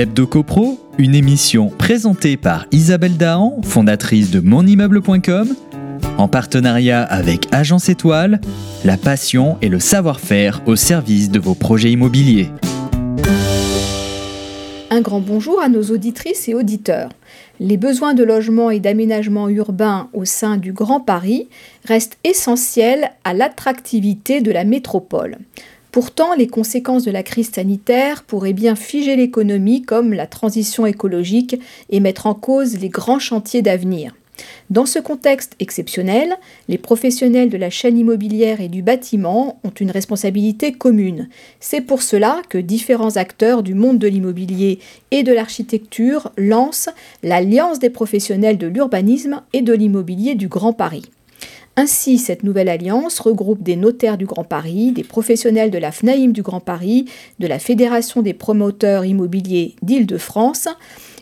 L'Hebdo CoPro, une émission présentée par Isabelle Dahan, fondatrice de monimmeuble.com, en partenariat avec Agence Étoile, la passion et le savoir-faire au service de vos projets immobiliers. Un grand bonjour à nos auditrices et auditeurs. Les besoins de logement et d'aménagement urbain au sein du Grand Paris restent essentiels à l'attractivité de la métropole. Pourtant, les conséquences de la crise sanitaire pourraient bien figer l'économie comme la transition écologique et mettre en cause les grands chantiers d'avenir. Dans ce contexte exceptionnel, les professionnels de la chaîne immobilière et du bâtiment ont une responsabilité commune. C'est pour cela que différents acteurs du monde de l'immobilier et de l'architecture lancent l'Alliance des professionnels de l'urbanisme et de l'immobilier du Grand Paris. Ainsi, cette nouvelle alliance regroupe des notaires du Grand Paris, des professionnels de la FNAIM du Grand Paris, de la Fédération des promoteurs immobiliers d'Île-de-France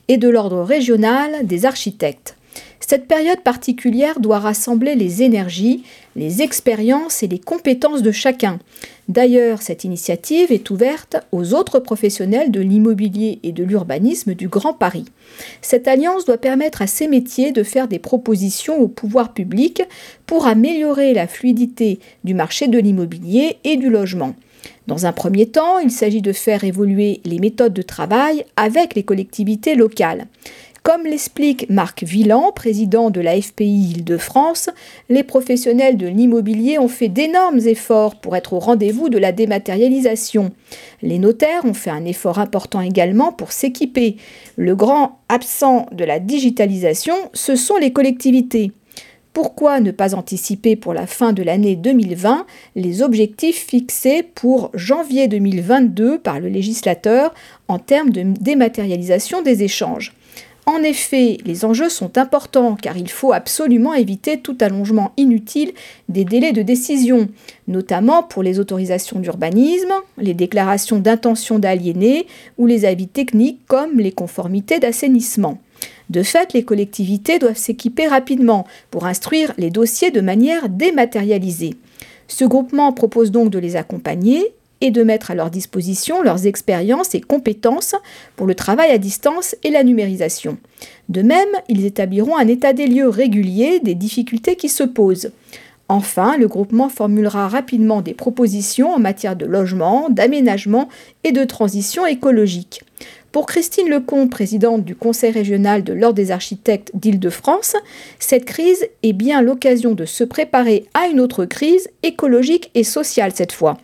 et de l'ordre régional des architectes. Cette période particulière doit rassembler les énergies, les expériences et les compétences de chacun. D'ailleurs, cette initiative est ouverte aux autres professionnels de l'immobilier et de l'urbanisme du Grand Paris. Cette alliance doit permettre à ces métiers de faire des propositions au pouvoir public pour améliorer la fluidité du marché de l'immobilier et du logement. Dans un premier temps, il s'agit de faire évoluer les méthodes de travail avec les collectivités locales. Comme l'explique Marc Villan, président de la FPI Île-de-France, les professionnels de l'immobilier ont fait d'énormes efforts pour être au rendez-vous de la dématérialisation. Les notaires ont fait un effort important également pour s'équiper. Le grand absent de la digitalisation, ce sont les collectivités. Pourquoi ne pas anticiper pour la fin de l'année 2020 les objectifs fixés pour janvier 2022 par le législateur en termes de dématérialisation des échanges? En effet, les enjeux sont importants car il faut absolument éviter tout allongement inutile des délais de décision, notamment pour les autorisations d'urbanisme, les déclarations d'intention d'aliéner ou les avis techniques comme les conformités d'assainissement. De fait, les collectivités doivent s'équiper rapidement pour instruire les dossiers de manière dématérialisée. Ce groupement propose donc de les accompagner et de mettre à leur disposition leurs expériences et compétences pour le travail à distance et la numérisation. De même, ils établiront un état des lieux régulier des difficultés qui se posent. Enfin, le groupement formulera rapidement des propositions en matière de logement, d'aménagement et de transition écologique. Pour Christine Lecomte, présidente du Conseil régional de l'Ordre des architectes d'Île-de-France, cette crise est bien l'occasion de se préparer à une autre crise écologique et sociale cette fois.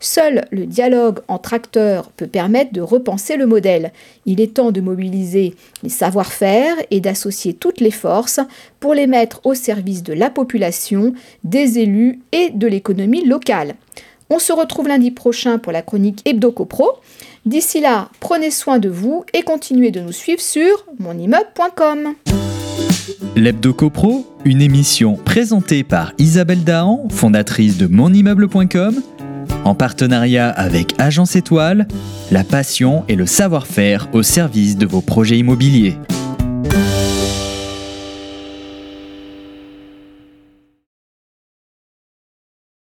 Seul le dialogue entre acteurs peut permettre de repenser le modèle. Il est temps de mobiliser les savoir-faire et d'associer toutes les forces pour les mettre au service de la population, des élus et de l'économie locale. On se retrouve lundi prochain pour la chronique HebdoCopro. D'ici là, prenez soin de vous et continuez de nous suivre sur monimmeuble.com. L'Hebdo CoPro, une émission présentée par Isabelle Dahan, fondatrice de monimmeuble.com en partenariat avec Agence Étoile, la passion et le savoir-faire au service de vos projets immobiliers.